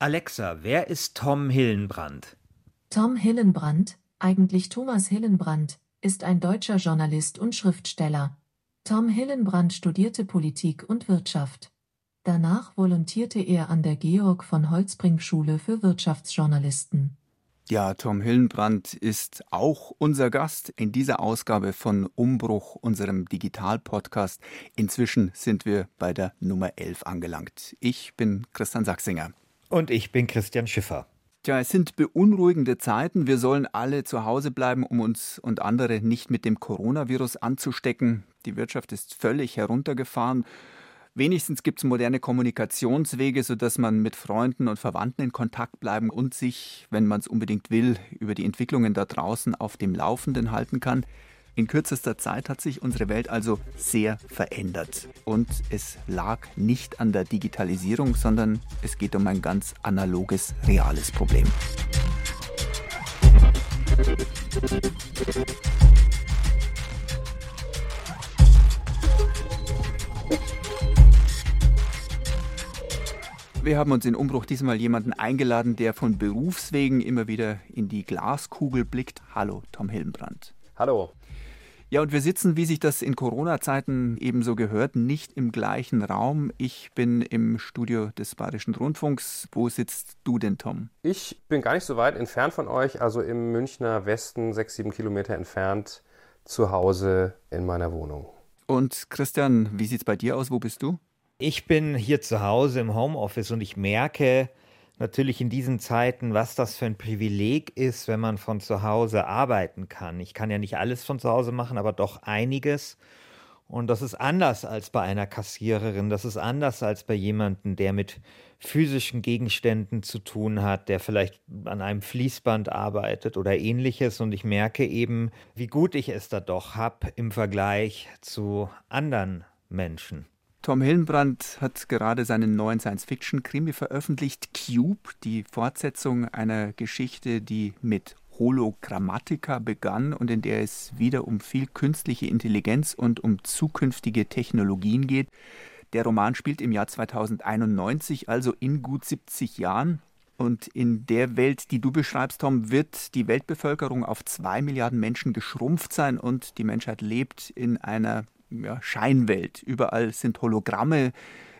Alexa, wer ist Tom Hillenbrand? Tom Hillenbrand, eigentlich Thomas Hillenbrand, ist ein deutscher Journalist und Schriftsteller. Tom Hillenbrand studierte Politik und Wirtschaft. Danach volontierte er an der Georg von Holtzbrinck Schule für Wirtschaftsjournalisten. Ja, Tom Hillenbrand ist auch unser Gast in dieser Ausgabe von Umbruch, unserem Digital-Podcast. Inzwischen sind wir bei der Nummer 11 angelangt. Ich bin Christian Sachsinger. Und ich bin Christian Schiffer. Tja, es sind beunruhigende Zeiten. Wir sollen alle zu Hause bleiben, um uns und andere nicht mit dem Coronavirus anzustecken. Die Wirtschaft ist völlig heruntergefahren. Wenigstens gibt es moderne Kommunikationswege, sodass man mit Freunden und Verwandten in Kontakt bleiben und sich, wenn man es unbedingt will, über die Entwicklungen da draußen auf dem Laufenden halten kann. In kürzester Zeit hat sich unsere Welt also sehr verändert. Und es lag nicht an der Digitalisierung, sondern es geht um ein ganz analoges, reales Problem. Wir haben uns in Umbruch diesmal jemanden eingeladen, der von Berufswegen immer wieder in die Glaskugel blickt. Hallo, Tom Hillenbrand. Hallo. Ja, und wir sitzen, wie sich das in Corona-Zeiten ebenso gehört, nicht im gleichen Raum. Ich bin im Studio des Bayerischen Rundfunks. Wo sitzt du denn, Tom? Ich bin gar nicht so weit entfernt von euch, also im Münchner Westen, sechs, sieben Kilometer entfernt, zu Hause in meiner Wohnung. Und Christian, wie sieht's bei dir aus? Wo bist du? Ich bin hier zu Hause im Homeoffice und ich merke, natürlich in diesen Zeiten, was das für ein Privileg ist, wenn man von zu Hause arbeiten kann. Ich kann ja nicht alles von zu Hause machen, aber doch einiges. Und das ist anders als bei einer Kassiererin, das ist anders als bei jemandem, der mit physischen Gegenständen zu tun hat, der vielleicht an einem Fließband arbeitet oder ähnliches. Und ich merke eben, wie gut ich es da doch habe im Vergleich zu anderen Menschen. Tom Hillenbrand hat gerade seinen neuen Science-Fiction-Krimi veröffentlicht, Cube, die Fortsetzung einer Geschichte, die mit Hologrammatika begann und in der es wieder um viel künstliche Intelligenz und um zukünftige Technologien geht. Der Roman spielt im Jahr 2091, also in gut 70 Jahren. Und in der Welt, die du beschreibst, Tom, wird die Weltbevölkerung auf zwei Milliarden Menschen geschrumpft sein und die Menschheit lebt in einer ja, Scheinwelt. Überall sind Hologramme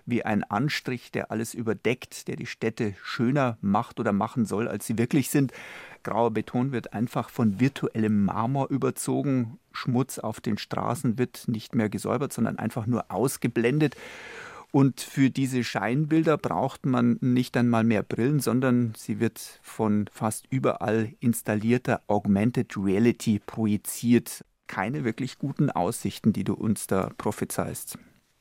wie ein Anstrich, der alles überdeckt, der die Städte schöner macht oder machen soll, als sie wirklich sind. Grauer Beton wird einfach von virtuellem Marmor überzogen. Schmutz auf den Straßen wird nicht mehr gesäubert, sondern einfach nur ausgeblendet. Und für diese Scheinbilder braucht man nicht einmal mehr Brillen, sondern sie wird von fast überall installierter Augmented Reality projiziert keine wirklich guten Aussichten, die du uns da prophezeist.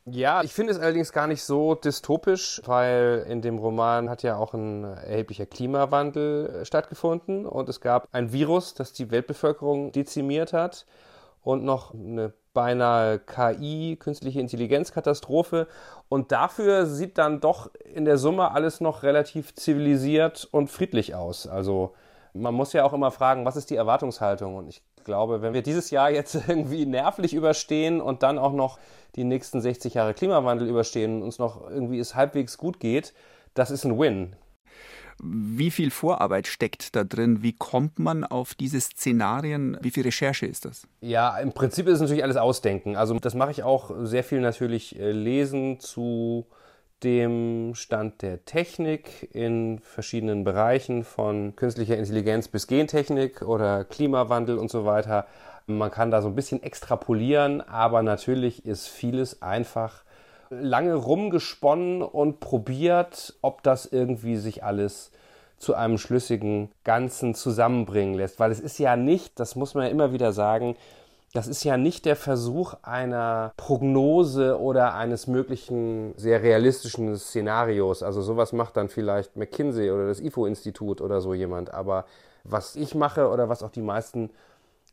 Ja, ich finde es allerdings gar nicht so dystopisch, weil in dem Roman hat ja auch ein erheblicher Klimawandel äh, stattgefunden und es gab ein Virus, das die Weltbevölkerung dezimiert hat und noch eine beinahe KI, künstliche Intelligenzkatastrophe. Und dafür sieht dann doch in der Summe alles noch relativ zivilisiert und friedlich aus. Also man muss ja auch immer fragen, was ist die Erwartungshaltung? Und ich glaube, wenn wir dieses Jahr jetzt irgendwie nervlich überstehen und dann auch noch die nächsten 60 Jahre Klimawandel überstehen und uns noch irgendwie es halbwegs gut geht, das ist ein Win. Wie viel Vorarbeit steckt da drin? Wie kommt man auf diese Szenarien? Wie viel Recherche ist das? Ja, im Prinzip ist es natürlich alles Ausdenken. Also das mache ich auch sehr viel natürlich äh, lesen zu dem Stand der Technik in verschiedenen Bereichen von künstlicher Intelligenz bis Gentechnik oder Klimawandel und so weiter. Man kann da so ein bisschen extrapolieren, aber natürlich ist vieles einfach lange rumgesponnen und probiert, ob das irgendwie sich alles zu einem schlüssigen Ganzen zusammenbringen lässt. Weil es ist ja nicht, das muss man ja immer wieder sagen, das ist ja nicht der Versuch einer Prognose oder eines möglichen sehr realistischen Szenarios. Also sowas macht dann vielleicht McKinsey oder das IFO-Institut oder so jemand. Aber was ich mache oder was auch die meisten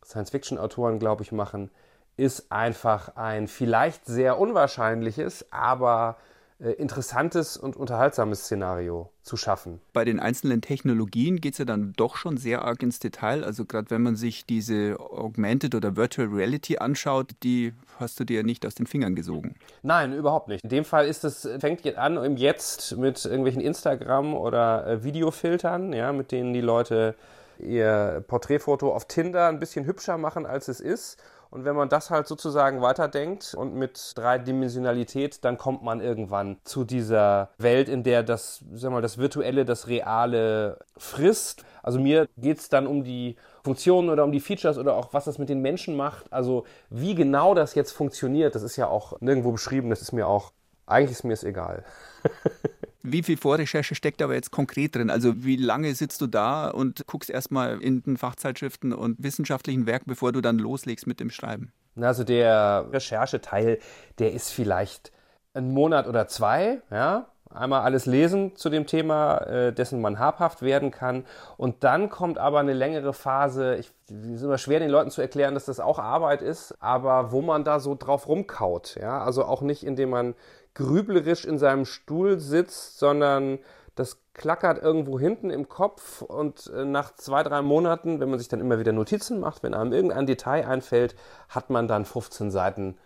Science-Fiction-Autoren, glaube ich, machen, ist einfach ein vielleicht sehr unwahrscheinliches, aber interessantes und unterhaltsames Szenario zu schaffen. Bei den einzelnen Technologien geht es ja dann doch schon sehr arg ins Detail. Also gerade wenn man sich diese Augmented oder Virtual Reality anschaut, die hast du dir nicht aus den Fingern gesogen. Nein, überhaupt nicht. In dem Fall ist es, fängt an im Jetzt mit irgendwelchen Instagram- oder äh, Videofiltern, ja, mit denen die Leute ihr Porträtfoto auf Tinder ein bisschen hübscher machen, als es ist und wenn man das halt sozusagen weiterdenkt und mit Dreidimensionalität, dann kommt man irgendwann zu dieser Welt, in der das, sag mal, das Virtuelle das Reale frisst. Also mir geht es dann um die Funktionen oder um die Features oder auch was das mit den Menschen macht. Also wie genau das jetzt funktioniert, das ist ja auch nirgendwo beschrieben. Das ist mir auch, eigentlich ist mir es egal. Wie viel Vorrecherche steckt aber jetzt konkret drin? Also wie lange sitzt du da und guckst erstmal in den Fachzeitschriften und wissenschaftlichen Werken, bevor du dann loslegst mit dem Schreiben? Also der Rechercheteil, der ist vielleicht ein Monat oder zwei, ja. Einmal alles lesen zu dem Thema, äh, dessen man habhaft werden kann. Und dann kommt aber eine längere Phase. Ich, es ist immer schwer, den Leuten zu erklären, dass das auch Arbeit ist, aber wo man da so drauf rumkaut. Ja? Also auch nicht, indem man grüblerisch in seinem Stuhl sitzt, sondern das klackert irgendwo hinten im Kopf und äh, nach zwei, drei Monaten, wenn man sich dann immer wieder Notizen macht, wenn einem irgendein Detail einfällt, hat man dann 15 Seiten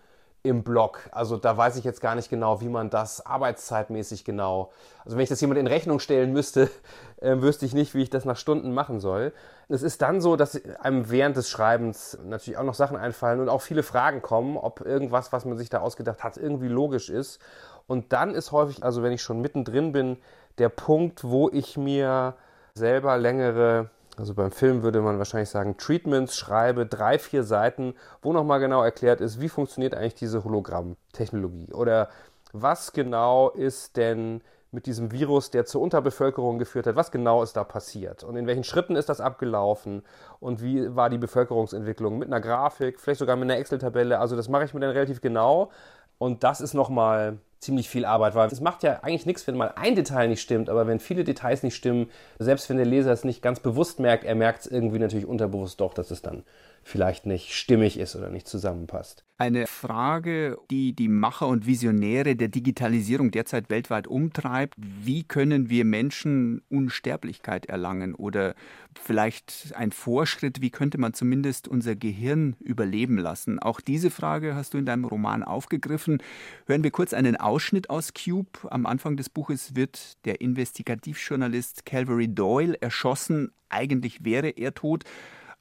im Blog. Also da weiß ich jetzt gar nicht genau, wie man das arbeitszeitmäßig genau. Also wenn ich das jemand in Rechnung stellen müsste, äh, wüsste ich nicht, wie ich das nach Stunden machen soll. Es ist dann so, dass einem während des Schreibens natürlich auch noch Sachen einfallen und auch viele Fragen kommen, ob irgendwas, was man sich da ausgedacht hat, irgendwie logisch ist. Und dann ist häufig, also wenn ich schon mittendrin bin, der Punkt, wo ich mir selber längere also beim Film würde man wahrscheinlich sagen, Treatments schreibe, drei, vier Seiten, wo nochmal genau erklärt ist, wie funktioniert eigentlich diese Hologrammtechnologie? Oder was genau ist denn mit diesem Virus, der zur Unterbevölkerung geführt hat, was genau ist da passiert? Und in welchen Schritten ist das abgelaufen? Und wie war die Bevölkerungsentwicklung mit einer Grafik, vielleicht sogar mit einer Excel-Tabelle. Also das mache ich mir dann relativ genau und das ist nochmal ziemlich viel Arbeit, weil es macht ja eigentlich nichts, wenn mal ein Detail nicht stimmt, aber wenn viele Details nicht stimmen, selbst wenn der Leser es nicht ganz bewusst merkt, er merkt es irgendwie natürlich unterbewusst doch, dass es dann vielleicht nicht stimmig ist oder nicht zusammenpasst. Eine Frage, die die Macher und Visionäre der Digitalisierung derzeit weltweit umtreibt. Wie können wir Menschen Unsterblichkeit erlangen? Oder vielleicht ein Vorschritt, wie könnte man zumindest unser Gehirn überleben lassen? Auch diese Frage hast du in deinem Roman aufgegriffen. Hören wir kurz einen Ausschnitt aus Cube. Am Anfang des Buches wird der Investigativjournalist Calvary Doyle erschossen. Eigentlich wäre er tot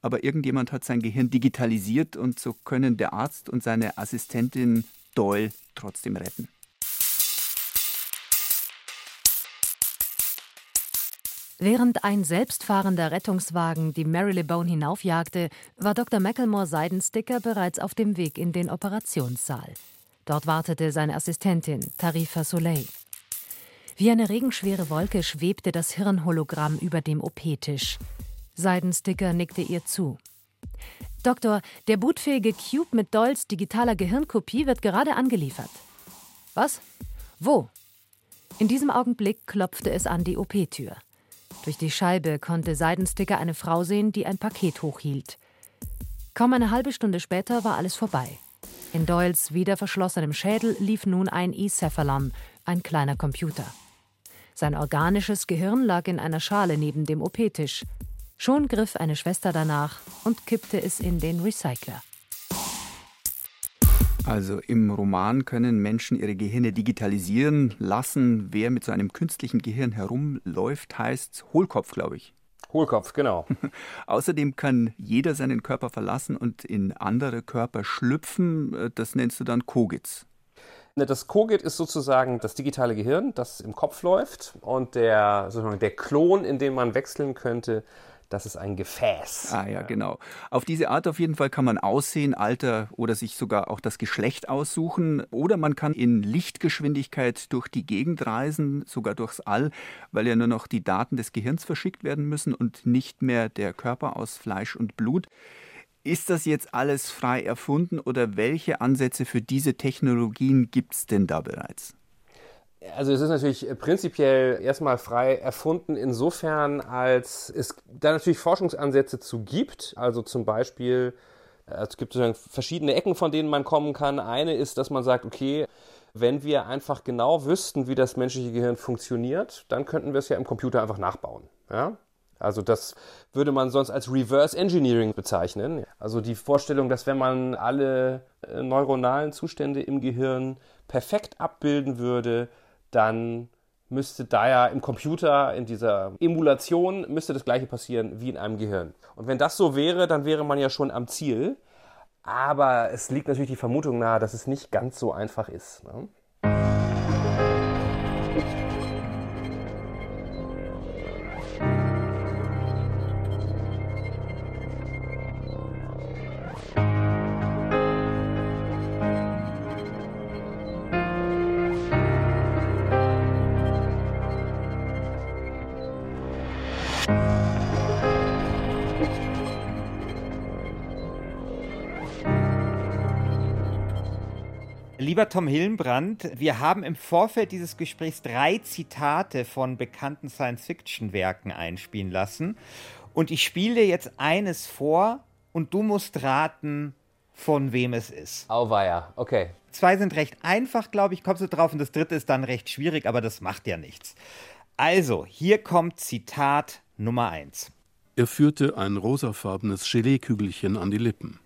aber irgendjemand hat sein Gehirn digitalisiert und so können der Arzt und seine Assistentin Doyle trotzdem retten. Während ein selbstfahrender Rettungswagen die Marylebone hinaufjagte, war Dr. Macklemore Seidensticker bereits auf dem Weg in den Operationssaal. Dort wartete seine Assistentin, Tarifa Soleil. Wie eine regenschwere Wolke schwebte das Hirnhologramm über dem OP-Tisch. Seidensticker nickte ihr zu. Doktor, der bootfähige Cube mit Dolls digitaler Gehirnkopie wird gerade angeliefert. Was? Wo? In diesem Augenblick klopfte es an die OP-Tür. Durch die Scheibe konnte Seidensticker eine Frau sehen, die ein Paket hochhielt. Kaum eine halbe Stunde später war alles vorbei. In Doyles wieder verschlossenem Schädel lief nun ein E-Cephalon, ein kleiner Computer. Sein organisches Gehirn lag in einer Schale neben dem OP-Tisch. Schon griff eine Schwester danach und kippte es in den Recycler. Also im Roman können Menschen ihre Gehirne digitalisieren lassen. Wer mit so einem künstlichen Gehirn herumläuft, heißt Hohlkopf, glaube ich. Hohlkopf, genau. Außerdem kann jeder seinen Körper verlassen und in andere Körper schlüpfen. Das nennst du dann Kogitz. Ne, das Kogit ist sozusagen das digitale Gehirn, das im Kopf läuft. Und der, sozusagen der Klon, in den man wechseln könnte, das ist ein Gefäß. Ah ja, genau. Auf diese Art auf jeden Fall kann man Aussehen, Alter oder sich sogar auch das Geschlecht aussuchen. Oder man kann in Lichtgeschwindigkeit durch die Gegend reisen, sogar durchs All, weil ja nur noch die Daten des Gehirns verschickt werden müssen und nicht mehr der Körper aus Fleisch und Blut. Ist das jetzt alles frei erfunden oder welche Ansätze für diese Technologien gibt es denn da bereits? Also es ist natürlich prinzipiell erstmal frei erfunden insofern, als es da natürlich Forschungsansätze zu gibt. Also zum Beispiel, es gibt sozusagen verschiedene Ecken, von denen man kommen kann. Eine ist, dass man sagt, okay, Wenn wir einfach genau wüssten, wie das menschliche Gehirn funktioniert, dann könnten wir es ja im Computer einfach nachbauen. Ja? Also das würde man sonst als Reverse Engineering bezeichnen. Also die Vorstellung, dass wenn man alle äh, neuronalen Zustände im Gehirn perfekt abbilden würde, dann müsste da ja im Computer, in dieser Emulation, müsste das gleiche passieren wie in einem Gehirn. Und wenn das so wäre, dann wäre man ja schon am Ziel. Aber es liegt natürlich die Vermutung nahe, dass es nicht ganz so einfach ist. Ne? Lieber Tom Hillenbrand, wir haben im Vorfeld dieses Gesprächs drei Zitate von bekannten Science-Fiction-Werken einspielen lassen. Und ich spiele dir jetzt eines vor und du musst raten, von wem es ist. Auweia, okay. Zwei sind recht einfach, glaube ich, kommst du drauf. Und das dritte ist dann recht schwierig, aber das macht ja nichts. Also, hier kommt Zitat Nummer eins. Er führte ein rosafarbenes Geleekügelchen an die Lippen.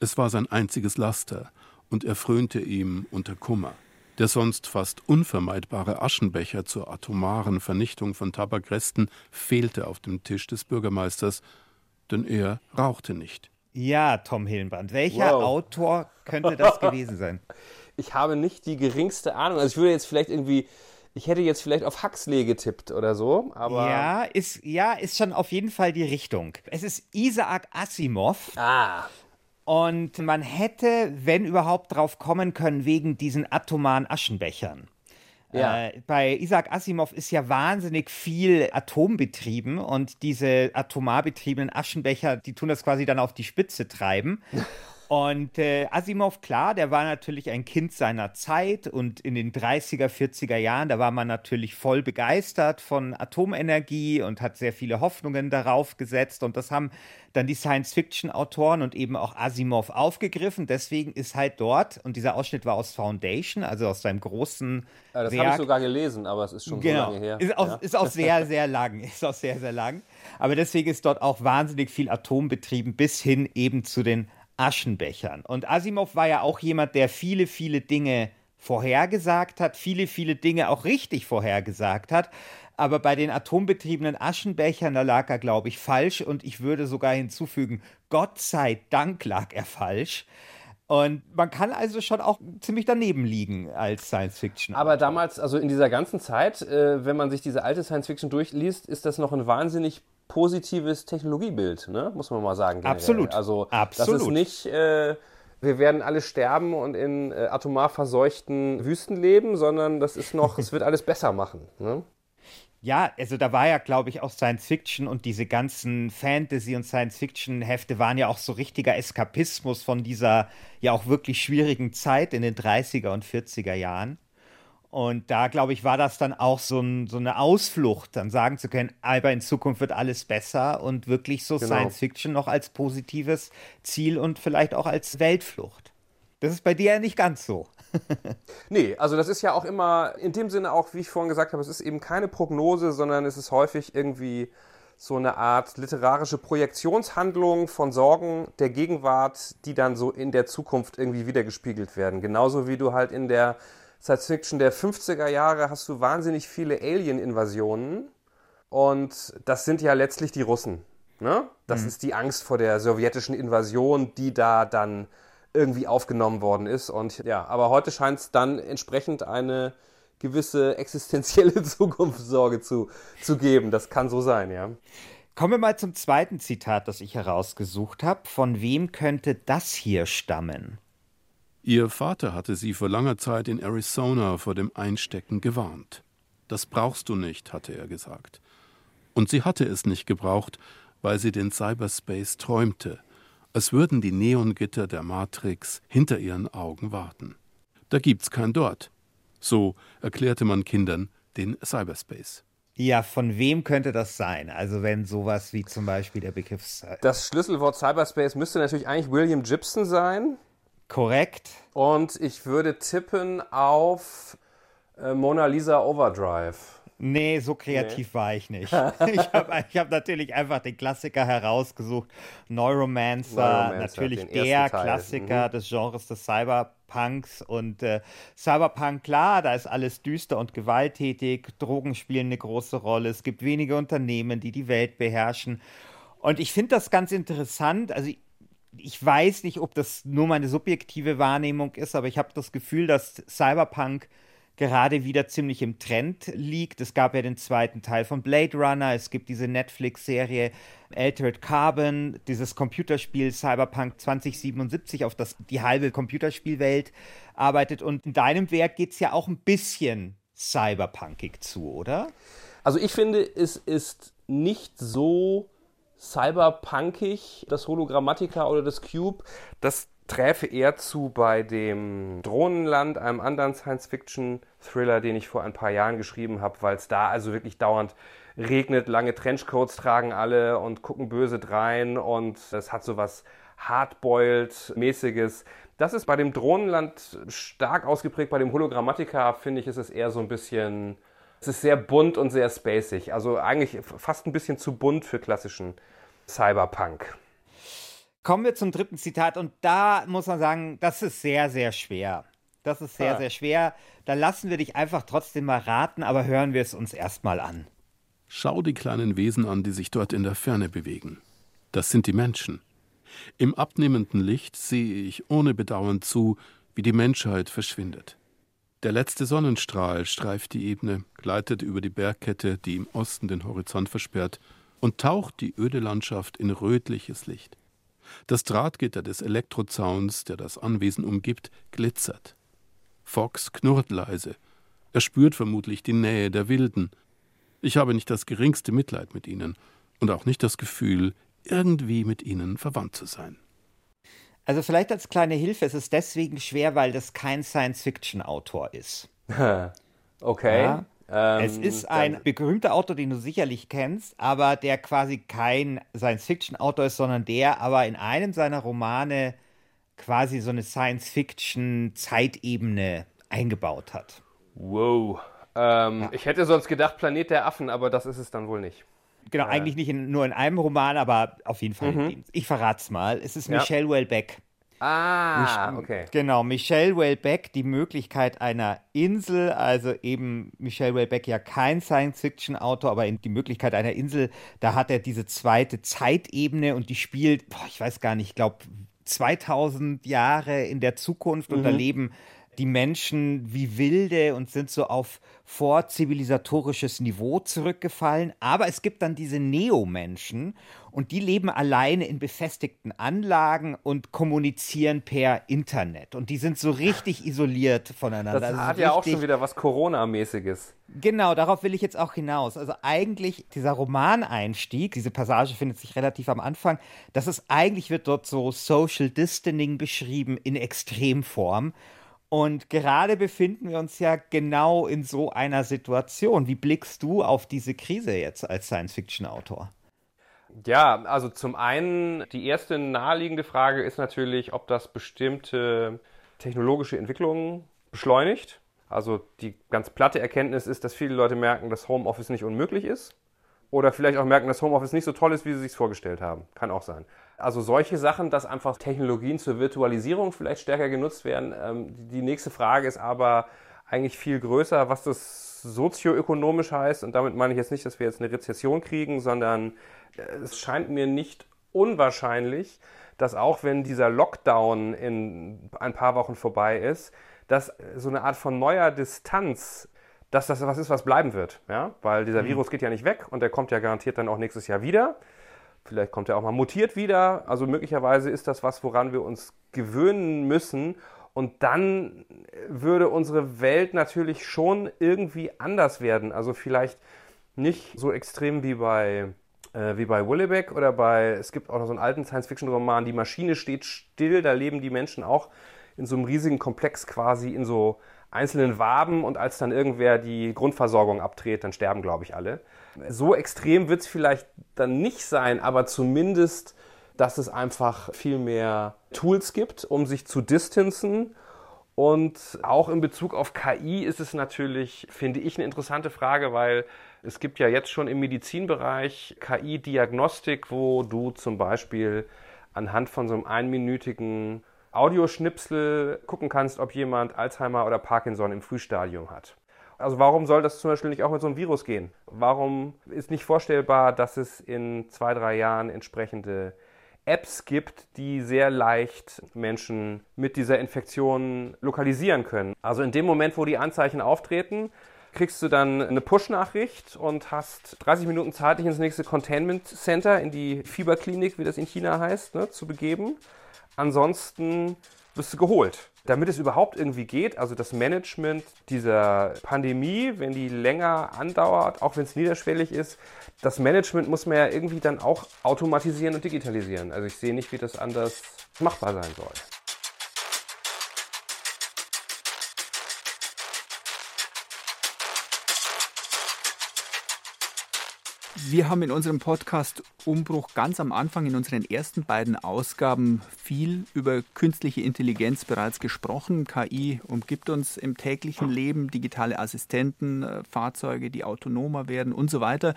Es war sein einziges Laster und er frönte ihm unter Kummer. Der sonst fast unvermeidbare Aschenbecher zur atomaren Vernichtung von Tabakresten fehlte auf dem Tisch des Bürgermeisters, denn er rauchte nicht. Ja, Tom Hillenbrand. Welcher wow. Autor könnte das gewesen sein? Ich habe nicht die geringste Ahnung. Also ich würde jetzt vielleicht irgendwie, ich hätte jetzt vielleicht auf Huxley getippt oder so, aber. Ja, ist, ja, ist schon auf jeden Fall die Richtung. Es ist Isaac Asimov. Ah. Und man hätte, wenn überhaupt, drauf kommen können, wegen diesen atomaren Aschenbechern. Ja. Äh, bei Isaac Asimov ist ja wahnsinnig viel atombetrieben und diese atomar betriebenen Aschenbecher, die tun das quasi dann auf die Spitze treiben. Und äh, Asimov, klar, der war natürlich ein Kind seiner Zeit und in den 30er, 40er Jahren, da war man natürlich voll begeistert von Atomenergie und hat sehr viele Hoffnungen darauf gesetzt. Und das haben dann die Science-Fiction-Autoren und eben auch Asimov aufgegriffen. Deswegen ist halt dort, und dieser Ausschnitt war aus Foundation, also aus seinem großen. Ja, das habe ich sogar gelesen, aber es ist schon genau, so lange her. Ist auch, ja. ist auch sehr, sehr lang. Ist auch sehr, sehr lang. Aber deswegen ist dort auch wahnsinnig viel Atom betrieben, bis hin eben zu den Aschenbechern. Und Asimov war ja auch jemand, der viele, viele Dinge vorhergesagt hat, viele, viele Dinge auch richtig vorhergesagt hat. Aber bei den atombetriebenen Aschenbechern, da lag er, glaube ich, falsch. Und ich würde sogar hinzufügen, Gott sei Dank lag er falsch. Und man kann also schon auch ziemlich daneben liegen als Science Fiction. Aber damals, also in dieser ganzen Zeit, äh, wenn man sich diese alte Science Fiction durchliest, ist das noch ein wahnsinnig positives Technologiebild, ne? muss man mal sagen. Generell. Absolut. Also Absolut. das ist nicht, äh, wir werden alle sterben und in äh, atomar verseuchten Wüsten leben, sondern das ist noch, es wird alles besser machen. Ne? Ja, also da war ja, glaube ich, auch Science Fiction und diese ganzen Fantasy- und Science-Fiction-Hefte waren ja auch so richtiger Eskapismus von dieser ja auch wirklich schwierigen Zeit in den 30er und 40er Jahren. Und da, glaube ich, war das dann auch so, ein, so, eine Ausflucht, dann sagen zu können, aber in Zukunft wird alles besser und wirklich so genau. Science Fiction noch als positives Ziel und vielleicht auch als Weltflucht. Das ist bei dir ja nicht ganz so. nee, also das ist ja auch immer in dem Sinne auch, wie ich vorhin gesagt habe, es ist eben keine Prognose, sondern es ist häufig irgendwie so eine Art literarische Projektionshandlung von Sorgen der Gegenwart, die dann so in der Zukunft irgendwie wiedergespiegelt werden. Genauso wie du halt in der Science Fiction der 50er Jahre hast du wahnsinnig viele Alien-Invasionen. Und das sind ja letztlich die Russen. Ne? Das mhm. ist die Angst vor der sowjetischen Invasion, die da dann irgendwie aufgenommen worden ist. Und ja, aber heute scheint es dann entsprechend eine gewisse existenzielle Zukunftssorge zu, zu geben. Das kann so sein, ja. Kommen wir mal zum zweiten Zitat, das ich herausgesucht habe. Von wem könnte das hier stammen? Ihr Vater hatte sie vor langer Zeit in Arizona vor dem Einstecken gewarnt. Das brauchst du nicht, hatte er gesagt. Und sie hatte es nicht gebraucht, weil sie den Cyberspace träumte, als würden die Neongitter der Matrix hinter ihren Augen warten. Da gibt's kein Dort. So erklärte man Kindern den Cyberspace. Ja, von wem könnte das sein? Also wenn sowas wie zum Beispiel der Begriff... Das Schlüsselwort Cyberspace müsste natürlich eigentlich William Gibson sein. Korrekt. Und ich würde tippen auf äh, Mona Lisa Overdrive. Nee, so kreativ nee. war ich nicht. ich habe ich hab natürlich einfach den Klassiker herausgesucht. Neuromancer, Neuromancer natürlich der Klassiker mhm. des Genres des Cyberpunks. Und äh, Cyberpunk, klar, da ist alles düster und gewalttätig. Drogen spielen eine große Rolle. Es gibt wenige Unternehmen, die die Welt beherrschen. Und ich finde das ganz interessant. Also ich, weiß nicht, ob das nur meine subjektive Wahrnehmung ist, aber ich habe das Gefühl, dass Cyberpunk gerade wieder ziemlich im Trend liegt. Es gab ja den zweiten Teil von Blade Runner, es gibt diese Netflix-Serie Altered Carbon, dieses Computerspiel Cyberpunk 2077, auf das die halbe Computerspielwelt arbeitet. Und in deinem Werk geht es ja auch ein bisschen cyberpunkig zu, oder? Also ich finde, es ist nicht so cyberpunkig, das Hologrammatica oder das Cube. Das träfe eher zu bei dem Drohnenland, einem anderen Science-Fiction-Thriller, den ich vor ein paar Jahren geschrieben habe, weil es da also wirklich dauernd regnet, lange Trenchcoats tragen alle und gucken böse drein und es hat so was Hardboiled-mäßiges. Das ist bei dem Drohnenland stark ausgeprägt, bei dem Hologrammatica finde ich, ist es eher so ein bisschen, es ist sehr bunt und sehr spacig, also eigentlich fast ein bisschen zu bunt für klassischen Cyberpunk. Kommen wir zum dritten Zitat und da muss man sagen, das ist sehr, sehr schwer. Das ist sehr, ja. sehr schwer. Da lassen wir dich einfach trotzdem mal raten, aber hören wir es uns erstmal an. Schau die kleinen Wesen an, die sich dort in der Ferne bewegen. Das sind die Menschen. Im abnehmenden Licht sehe ich ohne Bedauern zu, wie die Menschheit verschwindet. Der letzte Sonnenstrahl streift die Ebene, gleitet über die Bergkette, die im Osten den Horizont versperrt, und taucht die öde Landschaft in rötliches Licht. Das Drahtgitter des Elektrozauns, der das Anwesen umgibt, glitzert. Fox knurrt leise. Er spürt vermutlich die Nähe der Wilden. Ich habe nicht das geringste Mitleid mit ihnen und auch nicht das Gefühl, irgendwie mit ihnen verwandt zu sein. Also vielleicht als kleine Hilfe, es ist deswegen schwer, weil das kein Science-Fiction-Autor ist. okay. Ja? Ähm, es ist ein berühmter Autor, den du sicherlich kennst, aber der quasi kein Science-Fiction-Autor ist, sondern der aber in einem seiner Romane quasi so eine Science-Fiction-Zeitebene eingebaut hat. Wow. Ähm, ja. Ich hätte sonst gedacht Planet der Affen, aber das ist es dann wohl nicht. Genau, äh. eigentlich nicht in, nur in einem Roman, aber auf jeden Fall. Mhm. Ich verrate es mal. Es ist ja. Michelle Welbeck. Ah, okay. Genau, Michelle Welbeck, die Möglichkeit einer Insel, also eben Michelle Welbeck ja kein Science-Fiction-Autor, aber die Möglichkeit einer Insel, da hat er diese zweite Zeitebene und die spielt, boah, ich weiß gar nicht, ich glaube 2000 Jahre in der Zukunft mhm. und da leben die Menschen wie Wilde und sind so auf vorzivilisatorisches Niveau zurückgefallen. Aber es gibt dann diese Neo-Menschen und die leben alleine in befestigten Anlagen und kommunizieren per Internet. Und die sind so richtig isoliert voneinander. Das also hat ja auch schon wieder was Corona-mäßiges. Genau, darauf will ich jetzt auch hinaus. Also eigentlich dieser Romaneinstieg, diese Passage findet sich relativ am Anfang, das ist eigentlich wird dort so Social Distancing beschrieben in Extremform. Und gerade befinden wir uns ja genau in so einer Situation. Wie blickst du auf diese Krise jetzt als Science-Fiction-Autor? Ja, also zum einen, die erste naheliegende Frage ist natürlich, ob das bestimmte technologische Entwicklungen beschleunigt. Also die ganz platte Erkenntnis ist, dass viele Leute merken, dass Homeoffice nicht unmöglich ist. Oder vielleicht auch merken, dass Homeoffice nicht so toll ist, wie sie sich vorgestellt haben. Kann auch sein. Also solche Sachen, dass einfach Technologien zur Virtualisierung vielleicht stärker genutzt werden. Ähm, die nächste Frage ist aber eigentlich viel größer, was das sozioökonomisch heißt. Und damit meine ich jetzt nicht, dass wir jetzt eine Rezession kriegen, sondern äh, es scheint mir nicht unwahrscheinlich, dass auch wenn dieser Lockdown in ein paar Wochen vorbei ist, dass so eine Art von neuer Distanz, dass das was ist, was bleiben wird. Ja? Weil dieser mhm. Virus geht ja nicht weg und der kommt ja garantiert dann auch nächstes Jahr wieder. Vielleicht kommt er auch mal mutiert wieder. Also möglicherweise ist das was, woran wir uns gewöhnen müssen. Und dann würde unsere Welt natürlich schon irgendwie anders werden. Also vielleicht nicht so extrem wie bei, äh, wie bei Willebeck oder bei, es gibt auch noch so einen alten Science-Fiction-Roman, Die Maschine steht still, da leben die Menschen auch in so einem riesigen Komplex quasi in so einzelnen Waben und als dann irgendwer die Grundversorgung abdreht, dann sterben, glaube ich, alle. So extrem wird es vielleicht dann nicht sein, aber zumindest dass es einfach viel mehr Tools gibt, um sich zu distanzen. Und auch in Bezug auf KI ist es natürlich, finde ich, eine interessante Frage, weil es gibt ja jetzt schon im Medizinbereich KI-Diagnostik, wo du zum Beispiel anhand von so einem einminütigen Audioschnipsel gucken kannst, ob jemand Alzheimer oder Parkinson im Frühstadium hat. Also warum soll das zum Beispiel nicht auch mit so einem Virus gehen? Warum ist nicht vorstellbar, dass es in zwei, drei Jahren entsprechende Apps gibt, die sehr leicht Menschen mit dieser Infektion lokalisieren können? Also in dem Moment, wo die Anzeichen auftreten, kriegst du dann eine Push-Nachricht und hast 30 Minuten Zeit, dich ins nächste Containment Center, in die Fieberklinik, wie das in China heißt, ne, zu begeben. Ansonsten wirst du geholt. Damit es überhaupt irgendwie geht, also das Management dieser Pandemie, wenn die länger andauert, auch wenn es niederschwellig ist, das Management muss man ja irgendwie dann auch automatisieren und digitalisieren. Also ich sehe nicht, wie das anders machbar sein soll. Wir haben in unserem Podcast Umbruch ganz am Anfang in unseren ersten beiden Ausgaben viel über künstliche Intelligenz bereits gesprochen. KI umgibt uns im täglichen Leben, digitale Assistenten, äh, Fahrzeuge, die autonomer werden und so weiter.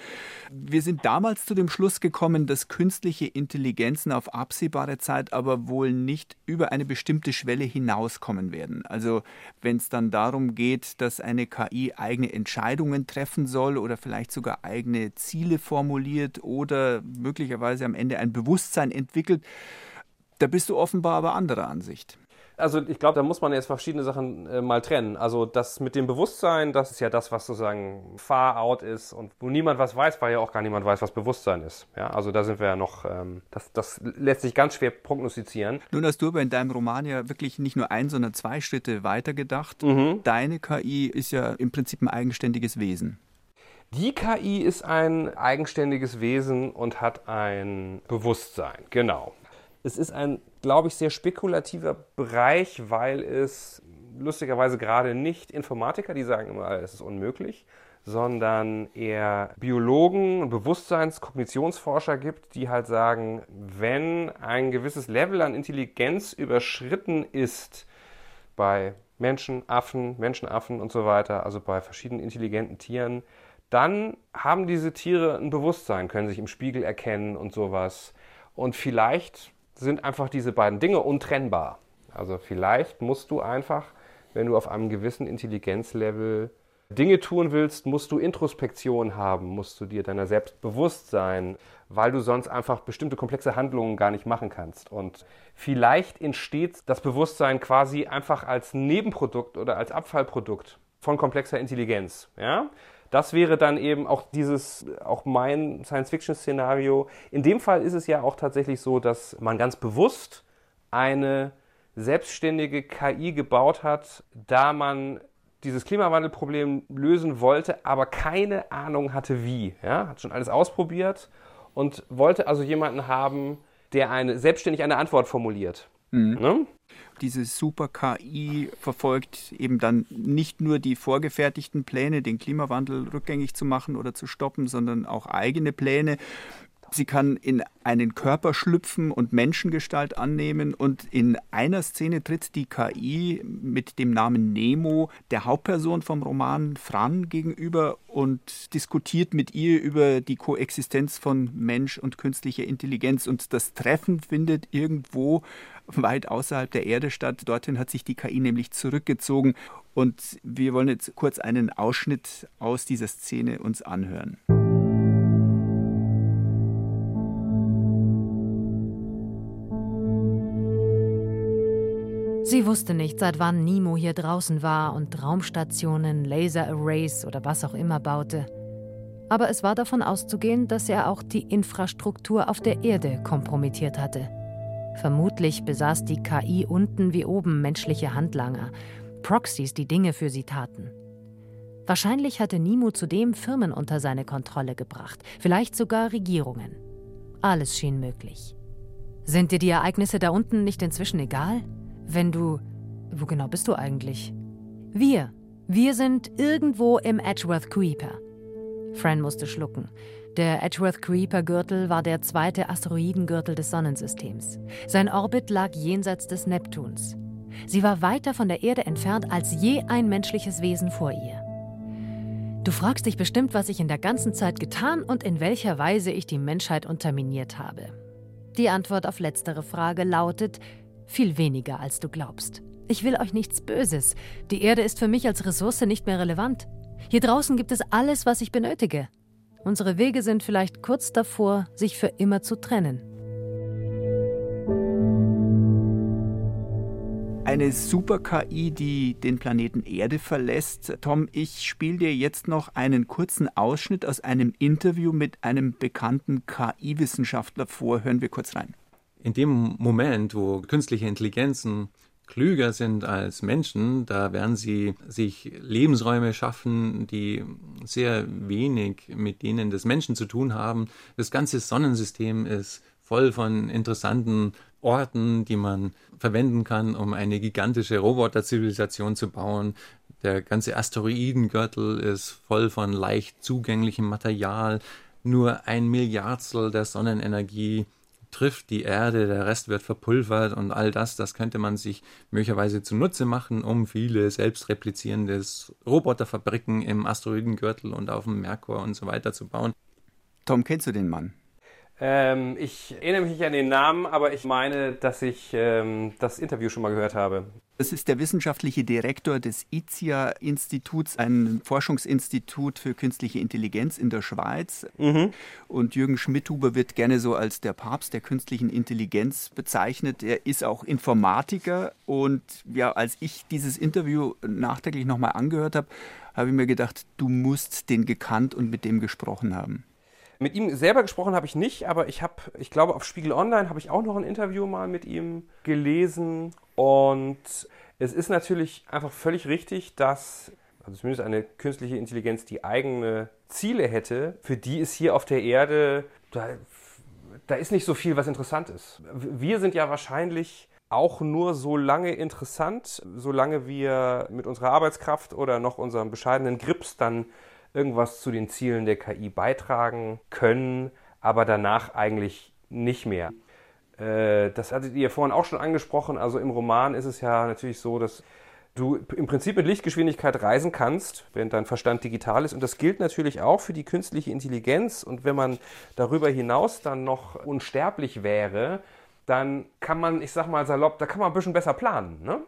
Wir sind damals zu dem Schluss gekommen, dass künstliche Intelligenzen auf absehbare Zeit aber wohl nicht über eine bestimmte Schwelle hinauskommen werden. Also wenn es dann darum geht, dass eine KI eigene Entscheidungen treffen soll oder vielleicht sogar eigene Ziele formuliert oder möglicherweise am Ende ein Bewusstsein entwickelt. Da bist du offenbar aber anderer Ansicht. Also ich glaube, da muss man jetzt verschiedene Sachen äh, mal trennen. Also das mit dem Bewusstsein, das ist ja das, was sozusagen far out ist und wo niemand was weiß, weil ja auch gar niemand weiß, was Bewusstsein ist. Ja, also da sind wir ja noch, ähm, das, das lässt sich ganz schwer prognostizieren. Nun hast du aber in deinem Roman ja wirklich nicht nur ein, sondern zwei Schritte weitergedacht. Mhm. Deine KI ist ja im Prinzip ein eigenständiges Wesen. Die KI ist ein eigenständiges Wesen und hat ein Bewusstsein, genau. Es ist ein, glaube ich, sehr spekulativer Bereich, weil es lustigerweise gerade nicht Informatiker, die sagen immer, es ist unmöglich, sondern eher Biologen und Bewusstseins-, Kognitionsforscher gibt, die halt sagen, wenn ein gewisses Level an Intelligenz überschritten ist bei Menschen, Affen, Menschenaffen und so weiter, also bei verschiedenen intelligenten Tieren, dann haben diese Tiere ein Bewusstsein, können sich im Spiegel erkennen und sowas. Und vielleicht sind einfach diese beiden Dinge untrennbar. Also vielleicht musst du einfach, wenn du auf einem gewissen Intelligenzlevel Dinge tun willst, musst du Introspektion haben, musst du dir deiner selbst bewusst sein, weil du sonst einfach bestimmte komplexe Handlungen gar nicht machen kannst. Und vielleicht entsteht das Bewusstsein quasi einfach als Nebenprodukt oder als Abfallprodukt von komplexer Intelligenz. Ja? Das wäre dann eben auch dieses, auch mein Science-Fiction-Szenario. In dem Fall ist es ja auch tatsächlich so, dass man ganz bewusst eine selbstständige KI gebaut hat, da man dieses Klimawandelproblem lösen wollte, aber keine Ahnung hatte wie. Ja? Hat schon alles ausprobiert und wollte also jemanden haben, der eine, selbstständig eine Antwort formuliert. Mhm. Ne? Diese Super-KI verfolgt eben dann nicht nur die vorgefertigten Pläne, den Klimawandel rückgängig zu machen oder zu stoppen, sondern auch eigene Pläne. Sie kann in einen Körper schlüpfen und Menschengestalt annehmen und in einer Szene tritt die KI mit dem Namen Nemo der Hauptperson vom Roman Fran gegenüber und diskutiert mit ihr über die Koexistenz von Mensch und künstlicher Intelligenz und das Treffen findet irgendwo weit außerhalb der Erde statt. Dorthin hat sich die KI nämlich zurückgezogen und wir wollen jetzt kurz einen Ausschnitt aus dieser Szene uns anhören. Sie wusste nicht, seit wann Nemo hier draußen war und Raumstationen, Laser-Arrays oder was auch immer baute. Aber es war davon auszugehen, dass er auch die Infrastruktur auf der Erde kompromittiert hatte. Vermutlich besaß die KI unten wie oben menschliche Handlanger, Proxys, die Dinge für sie taten. Wahrscheinlich hatte Nemo zudem Firmen unter seine Kontrolle gebracht, vielleicht sogar Regierungen. Alles schien möglich. Sind dir die Ereignisse da unten nicht inzwischen egal? Wenn du. Wo genau bist du eigentlich? Wir. Wir sind irgendwo im Edgeworth Creeper. Fran musste schlucken. Der Edgeworth Creeper Gürtel war der zweite Asteroidengürtel des Sonnensystems. Sein Orbit lag jenseits des Neptuns. Sie war weiter von der Erde entfernt als je ein menschliches Wesen vor ihr. Du fragst dich bestimmt, was ich in der ganzen Zeit getan und in welcher Weise ich die Menschheit unterminiert habe. Die Antwort auf letztere Frage lautet viel weniger, als du glaubst. Ich will euch nichts Böses. Die Erde ist für mich als Ressource nicht mehr relevant. Hier draußen gibt es alles, was ich benötige. Unsere Wege sind vielleicht kurz davor, sich für immer zu trennen. Eine Super-KI, die den Planeten Erde verlässt. Tom, ich spiele dir jetzt noch einen kurzen Ausschnitt aus einem Interview mit einem bekannten KI-Wissenschaftler vor. Hören wir kurz rein. In dem Moment, wo künstliche Intelligenzen klüger sind als Menschen, da werden sie sich Lebensräume schaffen, die sehr wenig mit denen des Menschen zu tun haben. Das ganze Sonnensystem ist voll von interessanten Orten, die man verwenden kann, um eine gigantische Roboterzivilisation zu bauen. Der ganze Asteroidengürtel ist voll von leicht zugänglichem Material. Nur ein Milliardstel der Sonnenenergie trifft die Erde, der Rest wird verpulvert und all das, das könnte man sich möglicherweise zunutze machen, um viele selbstreplizierende Roboterfabriken im Asteroidengürtel und auf dem Merkur und so weiter zu bauen. Tom, kennst du den Mann? Ähm, ich erinnere mich nicht an den Namen, aber ich meine, dass ich ähm, das Interview schon mal gehört habe. Das ist der wissenschaftliche Direktor des IZIA-Instituts, ein Forschungsinstitut für künstliche Intelligenz in der Schweiz. Mhm. Und Jürgen Schmidhuber wird gerne so als der Papst der künstlichen Intelligenz bezeichnet. Er ist auch Informatiker. Und ja, als ich dieses Interview nachträglich nochmal angehört habe, habe ich mir gedacht, du musst den gekannt und mit dem gesprochen haben. Mit ihm selber gesprochen habe ich nicht, aber ich habe, ich glaube, auf Spiegel Online habe ich auch noch ein Interview mal mit ihm gelesen. Und es ist natürlich einfach völlig richtig, dass, also zumindest eine künstliche Intelligenz, die eigene Ziele hätte, für die ist hier auf der Erde, da, da ist nicht so viel, was interessant ist. Wir sind ja wahrscheinlich auch nur so lange interessant, solange wir mit unserer Arbeitskraft oder noch unserem bescheidenen Grips dann irgendwas zu den Zielen der KI beitragen können, aber danach eigentlich nicht mehr. Äh, das hattet ihr vorhin auch schon angesprochen. Also im Roman ist es ja natürlich so, dass du im Prinzip mit Lichtgeschwindigkeit reisen kannst, wenn dein Verstand digital ist. Und das gilt natürlich auch für die künstliche Intelligenz. Und wenn man darüber hinaus dann noch unsterblich wäre, dann kann man, ich sag mal salopp, da kann man ein bisschen besser planen. Ne?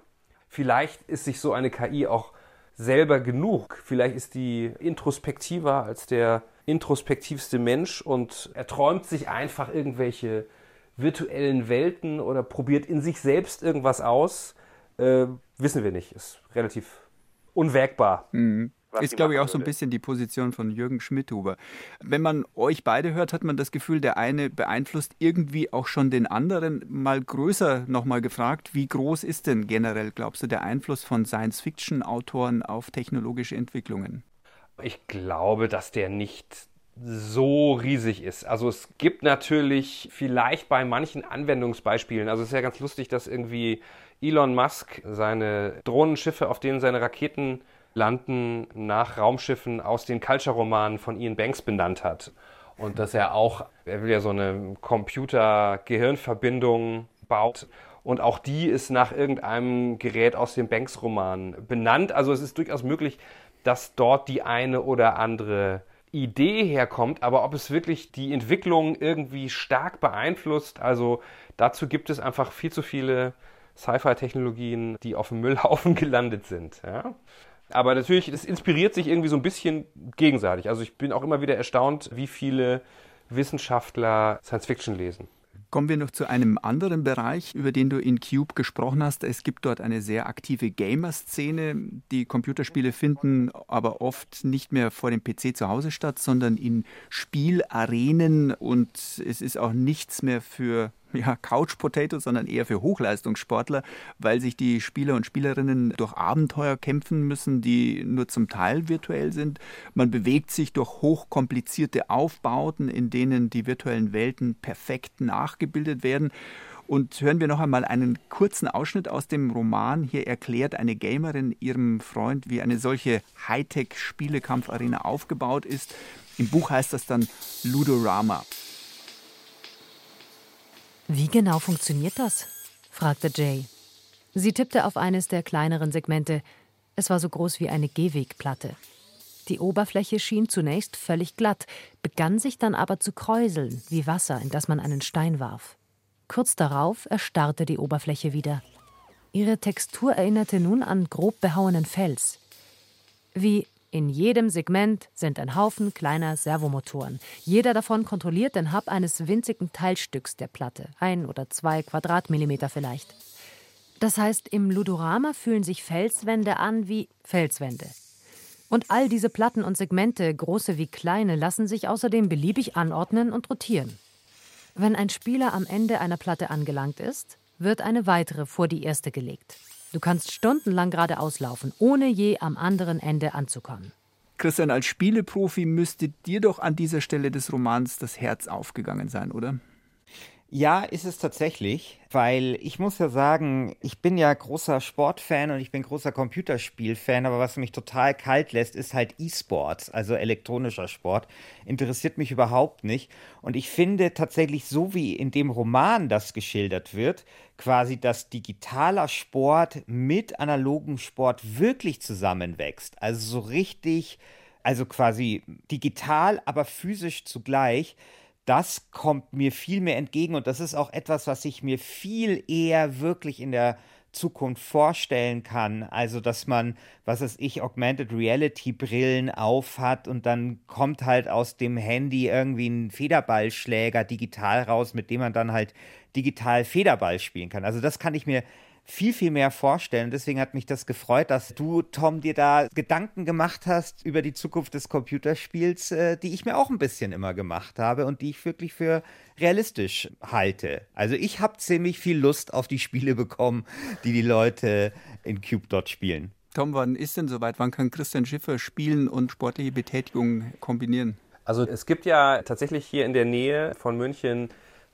Vielleicht ist sich so eine KI auch selber genug. Vielleicht ist die introspektiver als der introspektivste Mensch und er träumt sich einfach irgendwelche virtuellen Welten oder probiert in sich selbst irgendwas aus. Äh, wissen wir nicht. Ist relativ unwägbar. Mhm ist, glaube ich, auch so ein bisschen die Position von Jürgen Schmidhuber. Wenn man euch beide hört, hat man das Gefühl, der eine beeinflusst irgendwie auch schon den anderen. Mal größer nochmal gefragt, wie groß ist denn generell, glaubst du, der Einfluss von Science-Fiction-Autoren auf technologische Entwicklungen? Ich glaube, dass der nicht so riesig ist. Also es gibt natürlich vielleicht bei manchen Anwendungsbeispielen, also es ist ja ganz lustig, dass irgendwie Elon Musk seine Drohnenschiffe, auf denen seine Raketen landen, nach Raumschiffen aus den Culture-Romanen von Ian Banks benannt hat. Und dass er auch, er will ja so eine Computer-Gehirnverbindung baut. Und auch die ist nach irgendeinem Gerät aus dem Banks-Roman benannt. Also es ist durchaus möglich, dass dort die eine oder andere Idee herkommt, aber ob es wirklich die Entwicklung irgendwie stark beeinflusst, also dazu gibt es einfach viel zu viele Sci-Fi-Technologien, die auf dem Müllhaufen gelandet sind. Ja? Aber natürlich, das inspiriert sich irgendwie so ein bisschen gegenseitig. Also ich bin auch immer wieder erstaunt, wie viele Wissenschaftler Science Fiction lesen. Kommen wir noch zu einem anderen Bereich, über den du in Cube gesprochen hast. Es gibt dort eine sehr aktive Gamer-Szene. Die Computerspiele finden aber oft nicht mehr vor dem PC zu Hause statt, sondern in Spielarenen und es ist auch nichts mehr für ja, Couch Potato, sondern eher für Hochleistungssportler, weil sich die Spieler und Spielerinnen durch Abenteuer kämpfen müssen, die nur zum Teil virtuell sind. Man bewegt sich durch hochkomplizierte Aufbauten, in denen die virtuellen Welten perfekt nachgebildet werden. Und hören wir noch einmal einen kurzen Ausschnitt aus dem Roman. Hier erklärt eine Gamerin ihrem Freund, wie eine solche Hightech-Spielekampfarena aufgebaut ist. Im Buch heißt das dann Ludorama. Wie genau funktioniert das? fragte Jay. Sie tippte auf eines der kleineren Segmente. Es war so groß wie eine Gehwegplatte. Die Oberfläche schien zunächst völlig glatt, begann sich dann aber zu kräuseln, wie Wasser, in das man einen Stein warf. Kurz darauf erstarrte die Oberfläche wieder. Ihre Textur erinnerte nun an grob behauenen Fels. Wie in jedem Segment sind ein Haufen kleiner Servomotoren. Jeder davon kontrolliert den Hub eines winzigen Teilstücks der Platte, ein oder zwei Quadratmillimeter vielleicht. Das heißt, im Ludorama fühlen sich Felswände an wie Felswände. Und all diese Platten und Segmente, große wie kleine, lassen sich außerdem beliebig anordnen und rotieren. Wenn ein Spieler am Ende einer Platte angelangt ist, wird eine weitere vor die erste gelegt. Du kannst stundenlang geradeaus laufen, ohne je am anderen Ende anzukommen. Christian, als Spieleprofi müsste dir doch an dieser Stelle des Romans das Herz aufgegangen sein, oder? Ja, ist es tatsächlich, weil ich muss ja sagen, ich bin ja großer Sportfan und ich bin großer Computerspielfan, aber was mich total kalt lässt, ist halt E-Sports, also elektronischer Sport. Interessiert mich überhaupt nicht. Und ich finde tatsächlich, so wie in dem Roman das geschildert wird, quasi, dass digitaler Sport mit analogem Sport wirklich zusammenwächst. Also so richtig, also quasi digital, aber physisch zugleich das kommt mir viel mehr entgegen und das ist auch etwas, was ich mir viel eher wirklich in der Zukunft vorstellen kann. Also, dass man, was weiß ich, Augmented Reality Brillen aufhat und dann kommt halt aus dem Handy irgendwie ein Federballschläger digital raus, mit dem man dann halt digital Federball spielen kann. Also, das kann ich mir viel, viel mehr vorstellen. Deswegen hat mich das gefreut, dass du, Tom, dir da Gedanken gemacht hast über die Zukunft des Computerspiels, äh, die ich mir auch ein bisschen immer gemacht habe und die ich wirklich für realistisch halte. Also ich habe ziemlich viel Lust auf die Spiele bekommen, die die Leute in Cube dort spielen. Tom, wann ist denn soweit? Wann kann Christian Schiffer spielen und sportliche Betätigung kombinieren? Also es gibt ja tatsächlich hier in der Nähe von München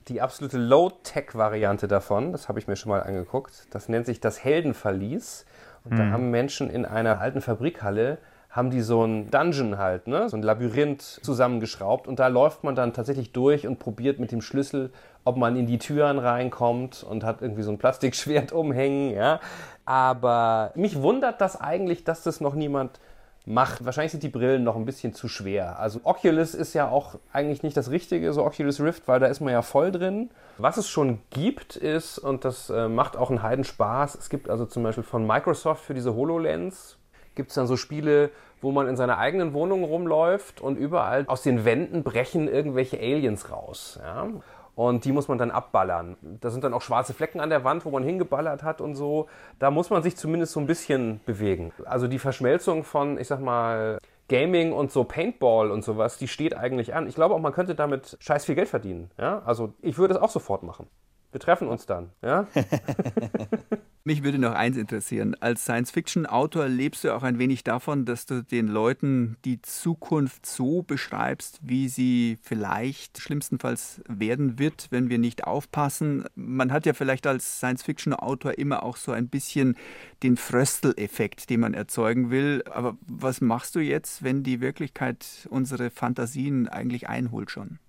die absolute Low-Tech-Variante davon, das habe ich mir schon mal angeguckt, das nennt sich das Heldenverlies. Und hm. da haben Menschen in einer alten Fabrikhalle haben die so ein Dungeon halt, ne? so ein Labyrinth zusammengeschraubt und da läuft man dann tatsächlich durch und probiert mit dem Schlüssel, ob man in die Türen reinkommt und hat irgendwie so ein Plastikschwert umhängen, ja. Aber mich wundert das eigentlich, dass das noch niemand macht. Wahrscheinlich sind die Brillen noch ein bisschen zu schwer. Also Oculus ist ja auch eigentlich nicht das Richtige, so Oculus Rift, weil da ist man ja voll drin. Was es schon gibt ist, und das äh, macht auch einen Heidenspaß, es gibt also zum Beispiel von Microsoft für diese HoloLens, gibt es dann so Spiele, wo man in seiner eigenen Wohnung rumläuft und überall aus den Wänden brechen irgendwelche Aliens raus. Ja? Und die muss man dann abballern. Da sind dann auch schwarze Flecken an der Wand, wo man hingeballert hat und so. Da muss man sich zumindest so ein bisschen bewegen. Also die Verschmelzung von, ich sag mal, Gaming und so Paintball und sowas, die steht eigentlich an. Ich glaube auch, man könnte damit scheiß viel Geld verdienen. Ja? Also ich würde es auch sofort machen. Wir treffen uns dann, ja? Mich würde noch eins interessieren. Als Science-Fiction-Autor lebst du auch ein wenig davon, dass du den Leuten die Zukunft so beschreibst, wie sie vielleicht schlimmstenfalls werden wird, wenn wir nicht aufpassen. Man hat ja vielleicht als Science-Fiction-Autor immer auch so ein bisschen den Fröstel-Effekt, den man erzeugen will. Aber was machst du jetzt, wenn die Wirklichkeit unsere Fantasien eigentlich einholt schon?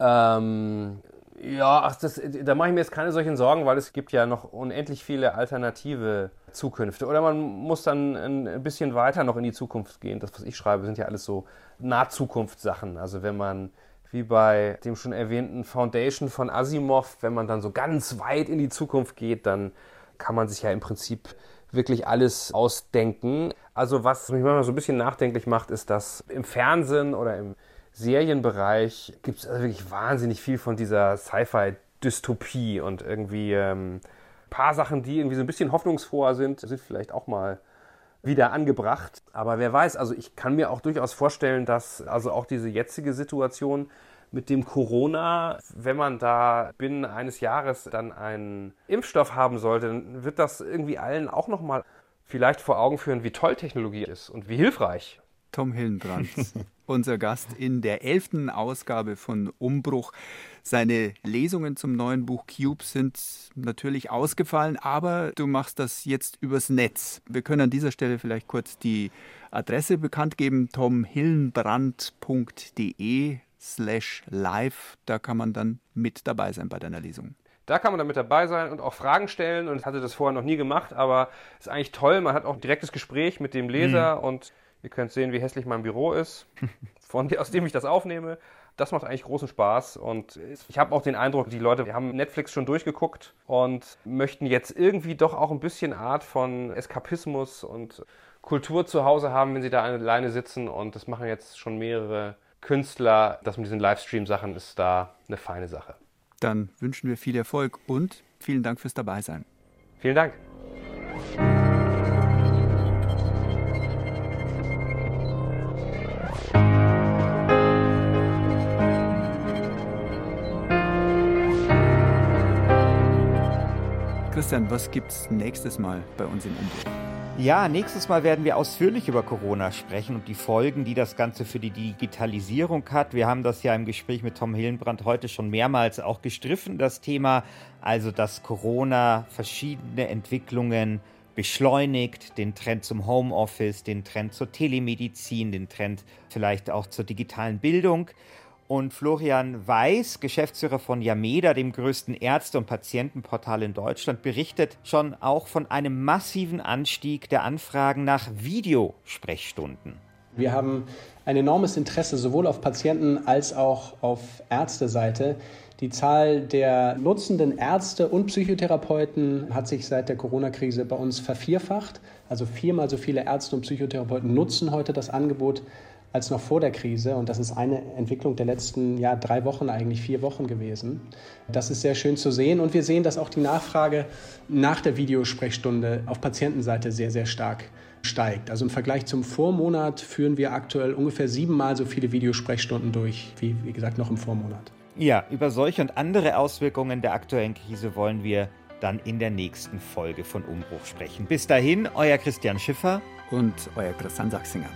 Ähm, ja, ach, das, da mache ich mir jetzt keine solchen Sorgen, weil es gibt ja noch unendlich viele alternative Zukünfte. Oder man muss dann ein bisschen weiter noch in die Zukunft gehen. Das, was ich schreibe, sind ja alles so Nahzukunftssachen. Also wenn man, wie bei dem schon erwähnten Foundation von Asimov, wenn man dann so ganz weit in die Zukunft geht, dann kann man sich ja im Prinzip wirklich alles ausdenken. Also was mich manchmal so ein bisschen nachdenklich macht, ist, dass im Fernsehen oder im Serienbereich gibt es also wirklich wahnsinnig viel von dieser Sci-Fi-Dystopie und irgendwie ähm, paar Sachen, die irgendwie so ein bisschen hoffnungsfroher sind, sind vielleicht auch mal wieder angebracht. Aber wer weiß, also ich kann mir auch durchaus vorstellen, dass also auch diese jetzige Situation mit dem Corona, wenn man da binnen eines Jahres dann einen Impfstoff haben sollte, dann wird das irgendwie allen auch nochmal vielleicht vor Augen führen, wie toll Technologie ist und wie hilfreich Tom Hillenbrand, unser Gast in der elften Ausgabe von Umbruch. Seine Lesungen zum neuen Buch Cube sind natürlich ausgefallen, aber du machst das jetzt übers Netz. Wir können an dieser Stelle vielleicht kurz die Adresse bekannt geben: tomhillenbrand.de slash live. Da kann man dann mit dabei sein bei deiner Lesung. Da kann man dann mit dabei sein und auch Fragen stellen. Und ich hatte das vorher noch nie gemacht, aber es ist eigentlich toll. Man hat auch ein direktes Gespräch mit dem Leser mhm. und Ihr könnt sehen, wie hässlich mein Büro ist, von, aus dem ich das aufnehme. Das macht eigentlich großen Spaß und ich habe auch den Eindruck, die Leute haben Netflix schon durchgeguckt und möchten jetzt irgendwie doch auch ein bisschen Art von Eskapismus und Kultur zu Hause haben, wenn sie da alleine sitzen und das machen jetzt schon mehrere Künstler. Das mit diesen Livestream-Sachen ist da eine feine Sache. Dann wünschen wir viel Erfolg und vielen Dank fürs Dabeisein. Vielen Dank. Christian, was gibt's nächstes Mal bei uns im Umbruch? Ja, nächstes Mal werden wir ausführlich über Corona sprechen und die Folgen, die das Ganze für die Digitalisierung hat. Wir haben das ja im Gespräch mit Tom Hillenbrand heute schon mehrmals auch gestriffen, das Thema, also dass Corona verschiedene Entwicklungen beschleunigt, den Trend zum Homeoffice, den Trend zur Telemedizin, den Trend vielleicht auch zur digitalen Bildung. Und Florian Weiß, Geschäftsführer von Yameda, dem größten Ärzte- und Patientenportal in Deutschland, berichtet schon auch von einem massiven Anstieg der Anfragen nach Videosprechstunden. Wir haben ein enormes Interesse sowohl auf Patienten- als auch auf Ärzteseite. Die Zahl der nutzenden Ärzte und Psychotherapeuten hat sich seit der Corona-Krise bei uns vervierfacht. Also viermal so viele Ärzte und Psychotherapeuten nutzen heute das Angebot als noch vor der Krise. Und das ist eine Entwicklung der letzten ja, drei Wochen, eigentlich vier Wochen gewesen. Das ist sehr schön zu sehen. Und wir sehen, dass auch die Nachfrage nach der Videosprechstunde auf Patientenseite sehr, sehr stark steigt. Also im Vergleich zum Vormonat führen wir aktuell ungefähr siebenmal so viele Videosprechstunden durch, wie, wie gesagt, noch im Vormonat. Ja, über solche und andere Auswirkungen der aktuellen Krise wollen wir dann in der nächsten Folge von Umbruch sprechen. Bis dahin, euer Christian Schiffer und euer Christian Sachsinger.